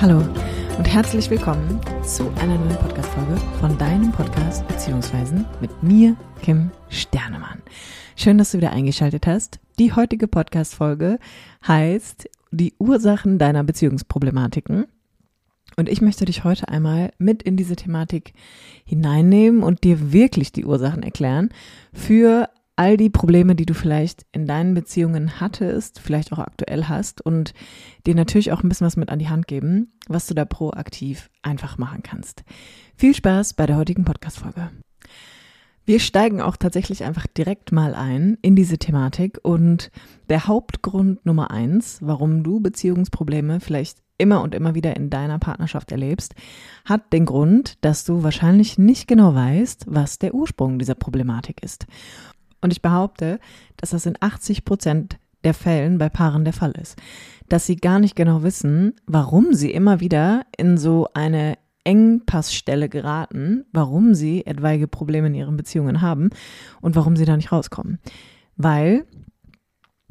Hallo und herzlich willkommen zu einer neuen Podcast-Folge von deinem Podcast beziehungsweise mit mir, Kim Sternemann. Schön, dass du wieder eingeschaltet hast. Die heutige Podcast-Folge heißt die Ursachen deiner Beziehungsproblematiken. Und ich möchte dich heute einmal mit in diese Thematik hineinnehmen und dir wirklich die Ursachen erklären für all die Probleme, die du vielleicht in deinen Beziehungen hattest, vielleicht auch aktuell hast und dir natürlich auch ein bisschen was mit an die Hand geben, was du da proaktiv einfach machen kannst. Viel Spaß bei der heutigen Podcast-Folge. Wir steigen auch tatsächlich einfach direkt mal ein in diese Thematik und der Hauptgrund Nummer eins, warum du Beziehungsprobleme vielleicht immer und immer wieder in deiner Partnerschaft erlebst, hat den Grund, dass du wahrscheinlich nicht genau weißt, was der Ursprung dieser Problematik ist. Und ich behaupte, dass das in 80 Prozent der Fällen bei Paaren der Fall ist. Dass sie gar nicht genau wissen, warum sie immer wieder in so eine Engpassstelle geraten, warum sie etwaige Probleme in ihren Beziehungen haben und warum sie da nicht rauskommen. Weil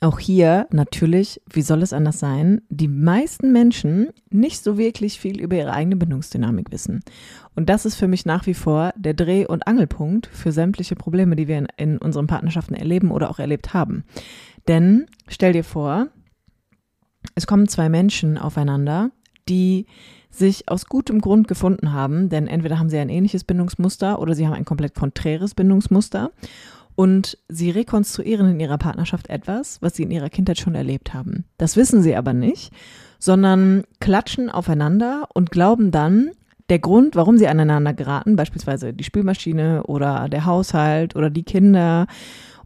auch hier natürlich, wie soll es anders sein, die meisten Menschen nicht so wirklich viel über ihre eigene Bindungsdynamik wissen. Und das ist für mich nach wie vor der Dreh- und Angelpunkt für sämtliche Probleme, die wir in, in unseren Partnerschaften erleben oder auch erlebt haben. Denn stell dir vor, es kommen zwei Menschen aufeinander, die sich aus gutem Grund gefunden haben, denn entweder haben sie ein ähnliches Bindungsmuster oder sie haben ein komplett konträres Bindungsmuster und sie rekonstruieren in ihrer Partnerschaft etwas, was sie in ihrer Kindheit schon erlebt haben. Das wissen sie aber nicht, sondern klatschen aufeinander und glauben dann, der Grund, warum sie aneinander geraten, beispielsweise die Spülmaschine oder der Haushalt oder die Kinder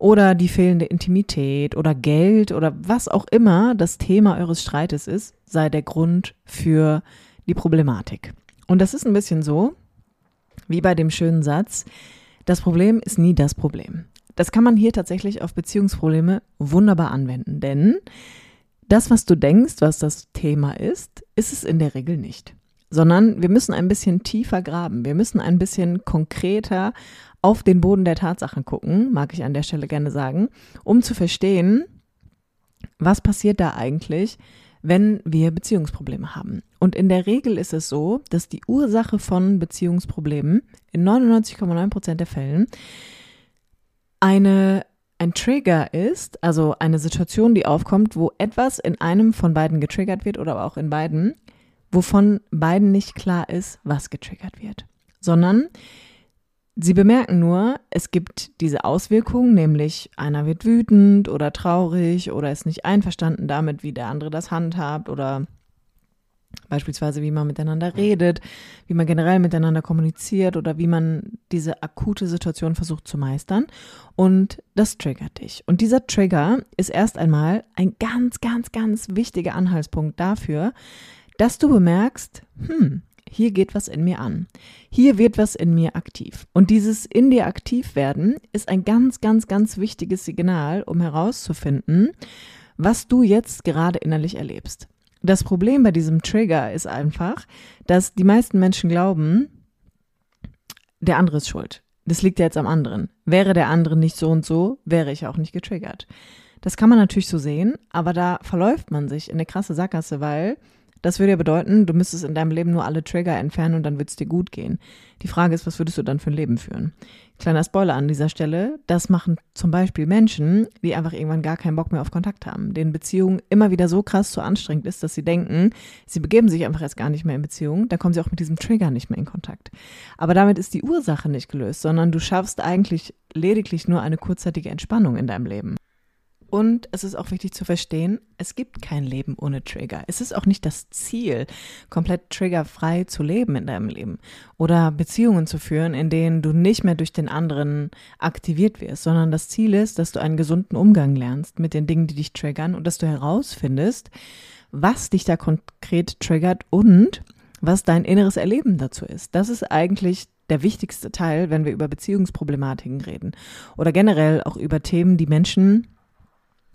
oder die fehlende Intimität oder Geld oder was auch immer das Thema eures Streites ist, sei der Grund für die Problematik. Und das ist ein bisschen so, wie bei dem schönen Satz, das Problem ist nie das Problem. Das kann man hier tatsächlich auf Beziehungsprobleme wunderbar anwenden, denn das, was du denkst, was das Thema ist, ist es in der Regel nicht. Sondern wir müssen ein bisschen tiefer graben. Wir müssen ein bisschen konkreter auf den Boden der Tatsachen gucken, mag ich an der Stelle gerne sagen, um zu verstehen, was passiert da eigentlich, wenn wir Beziehungsprobleme haben. Und in der Regel ist es so, dass die Ursache von Beziehungsproblemen in 99,9 Prozent der Fällen eine ein Trigger ist, also eine Situation, die aufkommt, wo etwas in einem von beiden getriggert wird oder auch in beiden, wovon beiden nicht klar ist, was getriggert wird, sondern sie bemerken nur, es gibt diese Auswirkungen, nämlich einer wird wütend oder traurig oder ist nicht einverstanden damit, wie der andere das handhabt oder Beispielsweise, wie man miteinander redet, wie man generell miteinander kommuniziert oder wie man diese akute Situation versucht zu meistern. Und das triggert dich. Und dieser Trigger ist erst einmal ein ganz, ganz, ganz wichtiger Anhaltspunkt dafür, dass du bemerkst, hm, hier geht was in mir an. Hier wird was in mir aktiv. Und dieses in dir aktiv werden ist ein ganz, ganz, ganz wichtiges Signal, um herauszufinden, was du jetzt gerade innerlich erlebst. Das Problem bei diesem Trigger ist einfach, dass die meisten Menschen glauben, der andere ist schuld. Das liegt ja jetzt am anderen. Wäre der andere nicht so und so, wäre ich auch nicht getriggert. Das kann man natürlich so sehen, aber da verläuft man sich in eine krasse Sackgasse, weil das würde ja bedeuten, du müsstest in deinem Leben nur alle Trigger entfernen und dann wird es dir gut gehen. Die Frage ist, was würdest du dann für ein Leben führen? Kleiner Spoiler an dieser Stelle, das machen zum Beispiel Menschen, die einfach irgendwann gar keinen Bock mehr auf Kontakt haben, denen Beziehung immer wieder so krass zu anstrengend ist, dass sie denken, sie begeben sich einfach erst gar nicht mehr in Beziehung, da kommen sie auch mit diesem Trigger nicht mehr in Kontakt. Aber damit ist die Ursache nicht gelöst, sondern du schaffst eigentlich lediglich nur eine kurzzeitige Entspannung in deinem Leben. Und es ist auch wichtig zu verstehen, es gibt kein Leben ohne Trigger. Es ist auch nicht das Ziel, komplett triggerfrei zu leben in deinem Leben oder Beziehungen zu führen, in denen du nicht mehr durch den anderen aktiviert wirst, sondern das Ziel ist, dass du einen gesunden Umgang lernst mit den Dingen, die dich triggern und dass du herausfindest, was dich da konkret triggert und was dein inneres Erleben dazu ist. Das ist eigentlich der wichtigste Teil, wenn wir über Beziehungsproblematiken reden oder generell auch über Themen, die Menschen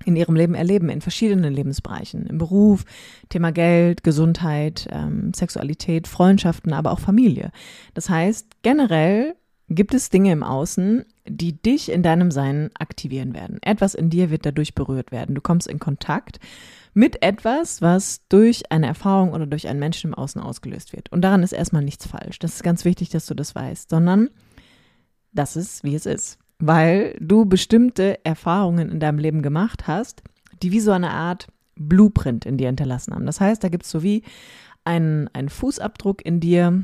in ihrem Leben erleben, in verschiedenen Lebensbereichen, im Beruf, Thema Geld, Gesundheit, ähm, Sexualität, Freundschaften, aber auch Familie. Das heißt, generell gibt es Dinge im Außen, die dich in deinem Sein aktivieren werden. Etwas in dir wird dadurch berührt werden. Du kommst in Kontakt mit etwas, was durch eine Erfahrung oder durch einen Menschen im Außen ausgelöst wird. Und daran ist erstmal nichts falsch. Das ist ganz wichtig, dass du das weißt, sondern das ist, wie es ist. Weil du bestimmte Erfahrungen in deinem Leben gemacht hast, die wie so eine Art Blueprint in dir hinterlassen haben. Das heißt, da gibt es so wie einen, einen Fußabdruck in dir,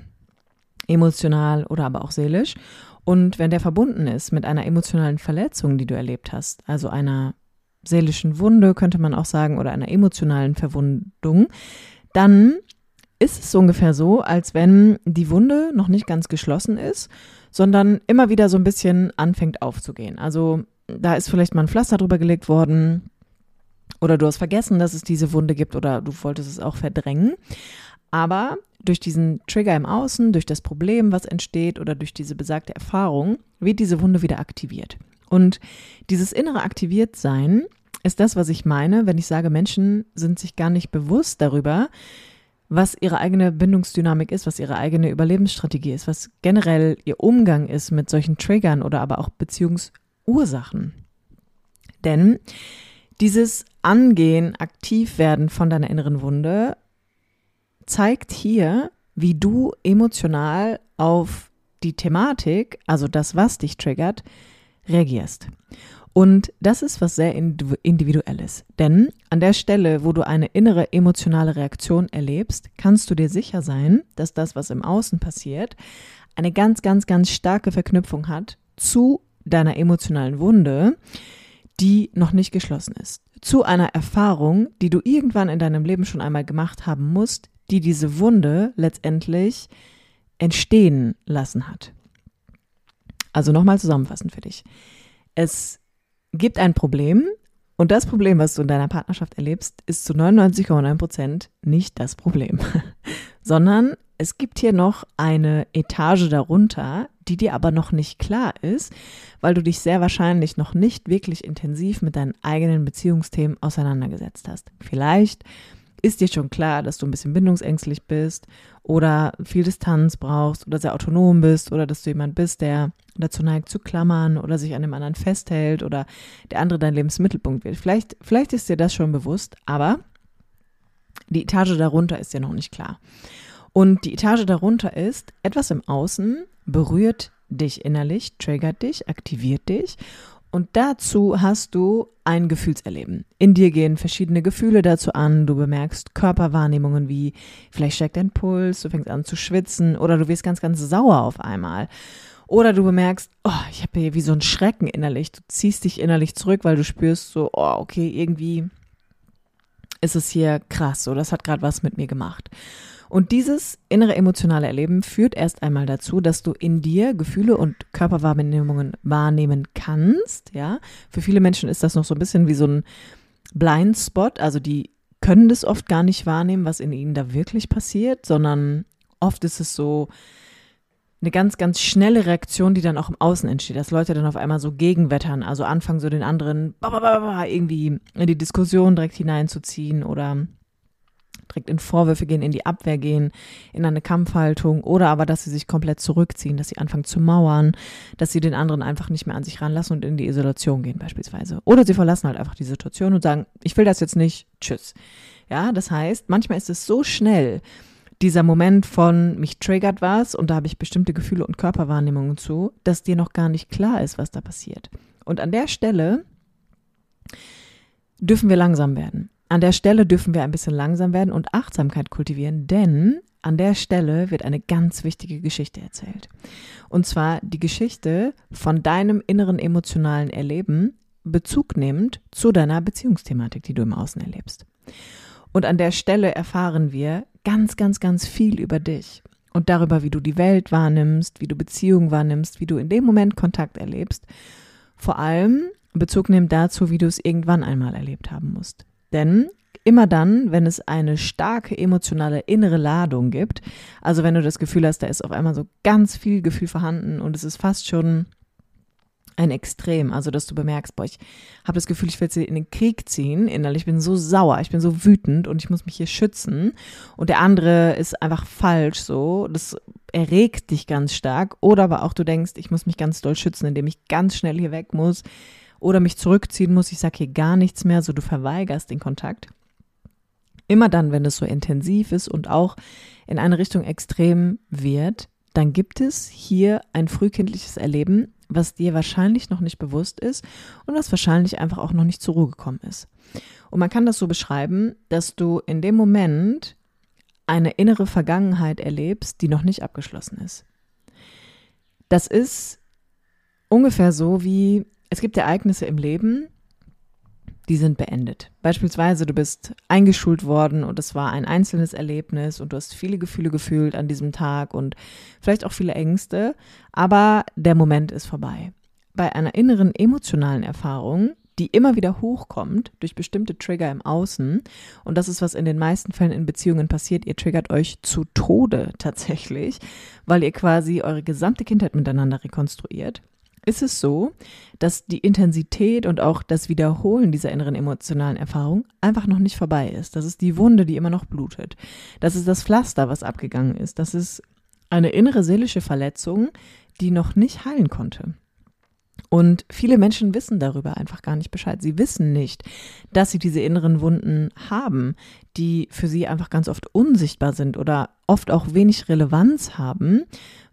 emotional oder aber auch seelisch. Und wenn der verbunden ist mit einer emotionalen Verletzung, die du erlebt hast, also einer seelischen Wunde, könnte man auch sagen, oder einer emotionalen Verwundung, dann ist es ungefähr so, als wenn die Wunde noch nicht ganz geschlossen ist, sondern immer wieder so ein bisschen anfängt aufzugehen. Also da ist vielleicht mal ein Pflaster drüber gelegt worden oder du hast vergessen, dass es diese Wunde gibt oder du wolltest es auch verdrängen. Aber durch diesen Trigger im Außen, durch das Problem, was entsteht oder durch diese besagte Erfahrung, wird diese Wunde wieder aktiviert. Und dieses innere Aktiviertsein ist das, was ich meine, wenn ich sage, Menschen sind sich gar nicht bewusst darüber, was ihre eigene Bindungsdynamik ist, was ihre eigene Überlebensstrategie ist, was generell ihr Umgang ist mit solchen Triggern oder aber auch Beziehungsursachen. Denn dieses Angehen, aktiv werden von deiner inneren Wunde zeigt hier, wie du emotional auf die Thematik, also das, was dich triggert, reagierst. Und das ist was sehr individuelles. Denn an der Stelle, wo du eine innere emotionale Reaktion erlebst, kannst du dir sicher sein, dass das, was im Außen passiert, eine ganz, ganz, ganz starke Verknüpfung hat zu deiner emotionalen Wunde, die noch nicht geschlossen ist. Zu einer Erfahrung, die du irgendwann in deinem Leben schon einmal gemacht haben musst, die diese Wunde letztendlich entstehen lassen hat. Also nochmal zusammenfassend für dich. Es gibt ein Problem und das Problem, was du in deiner Partnerschaft erlebst, ist zu 99,9 Prozent nicht das Problem, sondern es gibt hier noch eine Etage darunter, die dir aber noch nicht klar ist, weil du dich sehr wahrscheinlich noch nicht wirklich intensiv mit deinen eigenen Beziehungsthemen auseinandergesetzt hast. Vielleicht ist dir schon klar, dass du ein bisschen bindungsängstlich bist oder viel Distanz brauchst oder sehr autonom bist oder dass du jemand bist, der dazu neigt zu klammern oder sich an dem anderen festhält oder der andere dein Lebensmittelpunkt wird. Vielleicht, vielleicht ist dir das schon bewusst, aber die Etage darunter ist dir noch nicht klar. Und die Etage darunter ist, etwas im Außen berührt dich innerlich, triggert dich, aktiviert dich und dazu hast du ein Gefühlserleben. In dir gehen verschiedene Gefühle dazu an. Du bemerkst Körperwahrnehmungen wie vielleicht steigt dein Puls, du fängst an zu schwitzen oder du wirst ganz, ganz sauer auf einmal. Oder du bemerkst, oh, ich habe hier wie so ein Schrecken innerlich. Du ziehst dich innerlich zurück, weil du spürst so, oh, okay, irgendwie ist es hier krass. So, das hat gerade was mit mir gemacht. Und dieses innere emotionale Erleben führt erst einmal dazu, dass du in dir Gefühle und Körperwahrnehmungen wahrnehmen kannst. Ja, für viele Menschen ist das noch so ein bisschen wie so ein Blindspot. Also die können das oft gar nicht wahrnehmen, was in ihnen da wirklich passiert, sondern oft ist es so eine ganz, ganz schnelle Reaktion, die dann auch im Außen entsteht, dass Leute dann auf einmal so gegenwettern, also anfangen so den anderen irgendwie in die Diskussion direkt hineinzuziehen oder direkt in Vorwürfe gehen, in die Abwehr gehen, in eine Kampfhaltung oder aber, dass sie sich komplett zurückziehen, dass sie anfangen zu mauern, dass sie den anderen einfach nicht mehr an sich ranlassen und in die Isolation gehen beispielsweise. Oder sie verlassen halt einfach die Situation und sagen, ich will das jetzt nicht, tschüss. Ja, das heißt, manchmal ist es so schnell, dieser Moment von mich triggert was und da habe ich bestimmte Gefühle und Körperwahrnehmungen zu, dass dir noch gar nicht klar ist, was da passiert. Und an der Stelle dürfen wir langsam werden. An der Stelle dürfen wir ein bisschen langsam werden und Achtsamkeit kultivieren, denn an der Stelle wird eine ganz wichtige Geschichte erzählt. Und zwar die Geschichte von deinem inneren emotionalen Erleben Bezug nimmt zu deiner Beziehungsthematik, die du im Außen erlebst. Und an der Stelle erfahren wir ganz, ganz, ganz viel über dich und darüber, wie du die Welt wahrnimmst, wie du Beziehungen wahrnimmst, wie du in dem Moment Kontakt erlebst. Vor allem Bezug nimmt dazu, wie du es irgendwann einmal erlebt haben musst. Denn immer dann, wenn es eine starke emotionale innere Ladung gibt, also wenn du das Gefühl hast, da ist auf einmal so ganz viel Gefühl vorhanden und es ist fast schon ein Extrem, also dass du bemerkst, boah, ich habe das Gefühl, ich will jetzt in den Krieg ziehen, innerlich, ich bin so sauer, ich bin so wütend und ich muss mich hier schützen und der andere ist einfach falsch so, das erregt dich ganz stark oder aber auch du denkst, ich muss mich ganz doll schützen, indem ich ganz schnell hier weg muss, oder mich zurückziehen muss, ich sage hier gar nichts mehr, so du verweigerst den Kontakt, Immer dann, wenn es so intensiv ist und auch in eine Richtung extrem wird, dann gibt es hier ein frühkindliches Erleben, was dir wahrscheinlich noch nicht bewusst ist und was wahrscheinlich einfach auch noch nicht zur Ruhe gekommen ist. Und man kann das so beschreiben, dass du in dem Moment eine innere Vergangenheit erlebst, die noch nicht abgeschlossen ist. Das ist ungefähr so wie, es gibt Ereignisse im Leben, die sind beendet. Beispielsweise, du bist eingeschult worden und es war ein einzelnes Erlebnis und du hast viele Gefühle gefühlt an diesem Tag und vielleicht auch viele Ängste, aber der Moment ist vorbei. Bei einer inneren emotionalen Erfahrung, die immer wieder hochkommt durch bestimmte Trigger im Außen, und das ist, was in den meisten Fällen in Beziehungen passiert, ihr triggert euch zu Tode tatsächlich, weil ihr quasi eure gesamte Kindheit miteinander rekonstruiert ist es so, dass die Intensität und auch das Wiederholen dieser inneren emotionalen Erfahrung einfach noch nicht vorbei ist. Das ist die Wunde, die immer noch blutet. Das ist das Pflaster, was abgegangen ist. Das ist eine innere seelische Verletzung, die noch nicht heilen konnte. Und viele Menschen wissen darüber einfach gar nicht Bescheid. Sie wissen nicht, dass sie diese inneren Wunden haben, die für sie einfach ganz oft unsichtbar sind oder oft auch wenig Relevanz haben,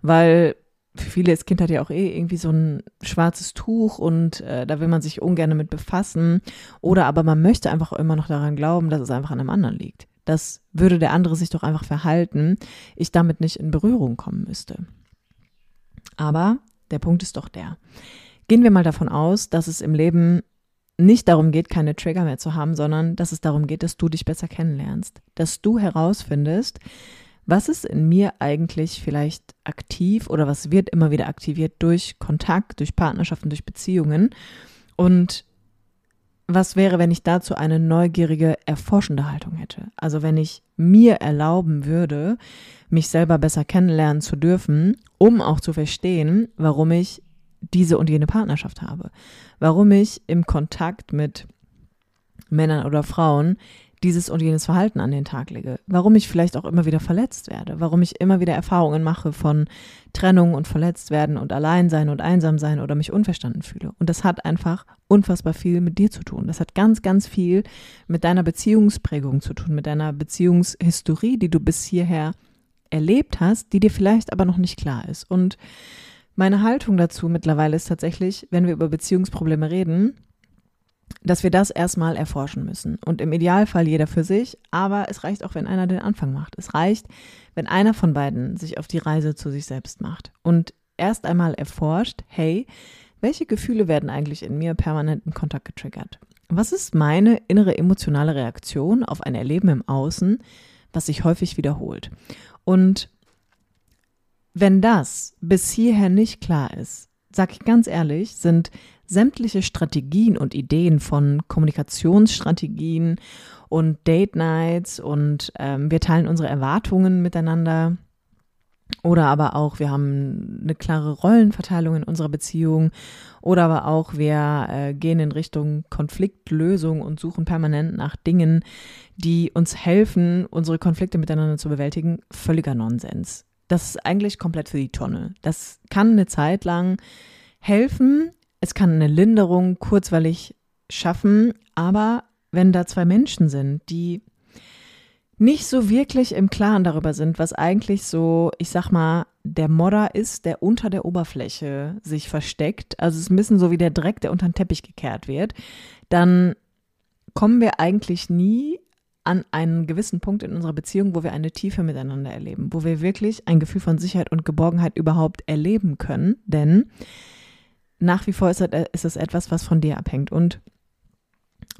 weil für viele ist Kindheit ja auch eh irgendwie so ein schwarzes Tuch und äh, da will man sich ungern mit befassen. Oder aber man möchte einfach immer noch daran glauben, dass es einfach an einem anderen liegt. Das würde der andere sich doch einfach verhalten, ich damit nicht in Berührung kommen müsste. Aber der Punkt ist doch der. Gehen wir mal davon aus, dass es im Leben nicht darum geht, keine Trigger mehr zu haben, sondern dass es darum geht, dass du dich besser kennenlernst, dass du herausfindest, was ist in mir eigentlich vielleicht aktiv oder was wird immer wieder aktiviert durch Kontakt, durch Partnerschaften, durch Beziehungen? Und was wäre, wenn ich dazu eine neugierige, erforschende Haltung hätte? Also wenn ich mir erlauben würde, mich selber besser kennenlernen zu dürfen, um auch zu verstehen, warum ich diese und jene Partnerschaft habe, warum ich im Kontakt mit Männern oder Frauen dieses und jenes Verhalten an den Tag lege, warum ich vielleicht auch immer wieder verletzt werde, warum ich immer wieder Erfahrungen mache von Trennung und verletzt werden und allein sein und einsam sein oder mich unverstanden fühle. Und das hat einfach unfassbar viel mit dir zu tun. Das hat ganz, ganz viel mit deiner Beziehungsprägung zu tun, mit deiner Beziehungshistorie, die du bis hierher erlebt hast, die dir vielleicht aber noch nicht klar ist. Und meine Haltung dazu mittlerweile ist tatsächlich, wenn wir über Beziehungsprobleme reden, dass wir das erstmal erforschen müssen. Und im Idealfall jeder für sich, aber es reicht auch, wenn einer den Anfang macht. Es reicht, wenn einer von beiden sich auf die Reise zu sich selbst macht und erst einmal erforscht, hey, welche Gefühle werden eigentlich in mir permanent im Kontakt getriggert? Was ist meine innere emotionale Reaktion auf ein Erleben im Außen, was sich häufig wiederholt? Und wenn das bis hierher nicht klar ist, sag ich ganz ehrlich, sind sämtliche Strategien und Ideen von Kommunikationsstrategien und Date Nights und ähm, wir teilen unsere Erwartungen miteinander. Oder aber auch, wir haben eine klare Rollenverteilung in unserer Beziehung. Oder aber auch, wir äh, gehen in Richtung Konfliktlösung und suchen permanent nach Dingen, die uns helfen, unsere Konflikte miteinander zu bewältigen. Völliger Nonsens. Das ist eigentlich komplett für die Tonne. Das kann eine Zeit lang helfen, es kann eine Linderung kurzweilig schaffen, aber wenn da zwei Menschen sind, die nicht so wirklich im Klaren darüber sind, was eigentlich so, ich sag mal, der Modder ist, der unter der Oberfläche sich versteckt, also es ist ein bisschen so wie der Dreck, der unter den Teppich gekehrt wird, dann kommen wir eigentlich nie an einen gewissen Punkt in unserer Beziehung, wo wir eine Tiefe miteinander erleben, wo wir wirklich ein Gefühl von Sicherheit und Geborgenheit überhaupt erleben können, denn nach wie vor ist es etwas, was von dir abhängt. Und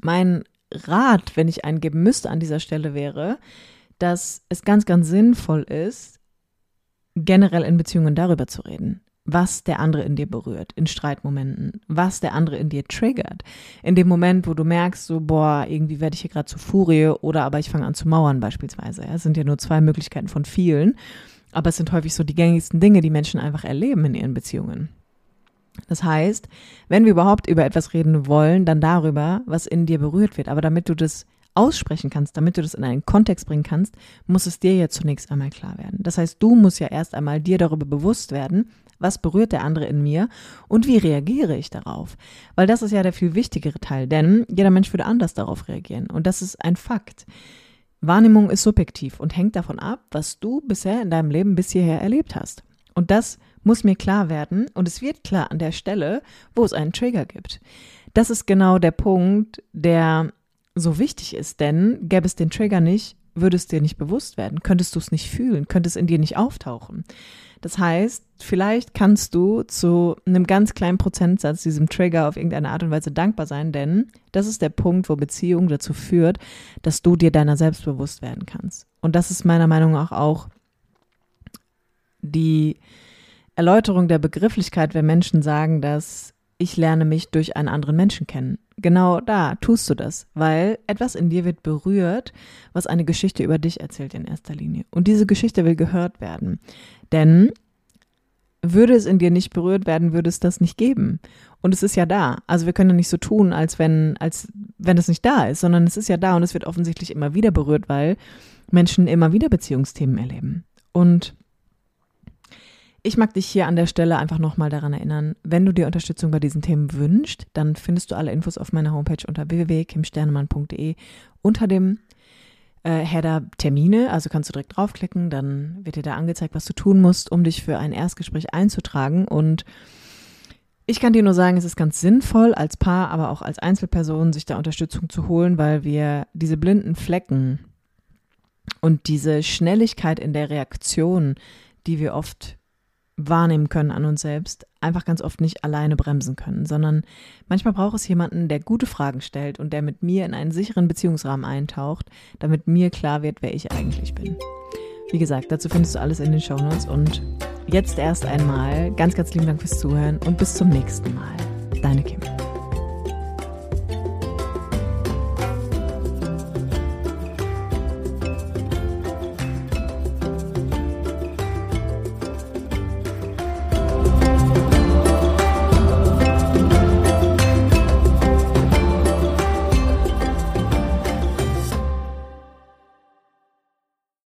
mein Rat, wenn ich einen geben müsste an dieser Stelle, wäre, dass es ganz, ganz sinnvoll ist, generell in Beziehungen darüber zu reden, was der andere in dir berührt, in Streitmomenten, was der andere in dir triggert. In dem Moment, wo du merkst, so, boah, irgendwie werde ich hier gerade zu Furie oder aber ich fange an zu mauern beispielsweise. Es sind ja nur zwei Möglichkeiten von vielen, aber es sind häufig so die gängigsten Dinge, die Menschen einfach erleben in ihren Beziehungen. Das heißt, wenn wir überhaupt über etwas reden wollen, dann darüber, was in dir berührt wird. Aber damit du das aussprechen kannst, damit du das in einen Kontext bringen kannst, muss es dir ja zunächst einmal klar werden. Das heißt, du musst ja erst einmal dir darüber bewusst werden, was berührt der andere in mir und wie reagiere ich darauf. Weil das ist ja der viel wichtigere Teil, denn jeder Mensch würde anders darauf reagieren. Und das ist ein Fakt. Wahrnehmung ist subjektiv und hängt davon ab, was du bisher in deinem Leben bis hierher erlebt hast. Und das muss mir klar werden und es wird klar an der Stelle, wo es einen Trigger gibt. Das ist genau der Punkt, der so wichtig ist, denn gäbe es den Trigger nicht, würde es dir nicht bewusst werden, könntest du es nicht fühlen, könnte es in dir nicht auftauchen. Das heißt, vielleicht kannst du zu einem ganz kleinen Prozentsatz diesem Trigger auf irgendeine Art und Weise dankbar sein, denn das ist der Punkt, wo Beziehung dazu führt, dass du dir deiner selbst bewusst werden kannst. Und das ist meiner Meinung nach auch die Erläuterung der Begrifflichkeit, wenn Menschen sagen, dass ich lerne mich durch einen anderen Menschen kennen. Genau da tust du das, weil etwas in dir wird berührt, was eine Geschichte über dich erzählt in erster Linie. Und diese Geschichte will gehört werden. Denn würde es in dir nicht berührt werden, würde es das nicht geben. Und es ist ja da. Also wir können ja nicht so tun, als wenn, als wenn es nicht da ist, sondern es ist ja da und es wird offensichtlich immer wieder berührt, weil Menschen immer wieder Beziehungsthemen erleben. Und ich mag dich hier an der Stelle einfach nochmal daran erinnern, wenn du dir Unterstützung bei diesen Themen wünschst, dann findest du alle Infos auf meiner Homepage unter www.kimsternemann.de unter dem äh, Header Termine, also kannst du direkt draufklicken, dann wird dir da angezeigt, was du tun musst, um dich für ein Erstgespräch einzutragen. Und ich kann dir nur sagen, es ist ganz sinnvoll, als Paar, aber auch als Einzelperson, sich da Unterstützung zu holen, weil wir diese blinden Flecken und diese Schnelligkeit in der Reaktion, die wir oft wahrnehmen können an uns selbst, einfach ganz oft nicht alleine bremsen können, sondern manchmal braucht es jemanden, der gute Fragen stellt und der mit mir in einen sicheren Beziehungsrahmen eintaucht, damit mir klar wird, wer ich eigentlich bin. Wie gesagt, dazu findest du alles in den Shownotes und jetzt erst einmal ganz, ganz lieben Dank fürs Zuhören und bis zum nächsten Mal. Deine Kim.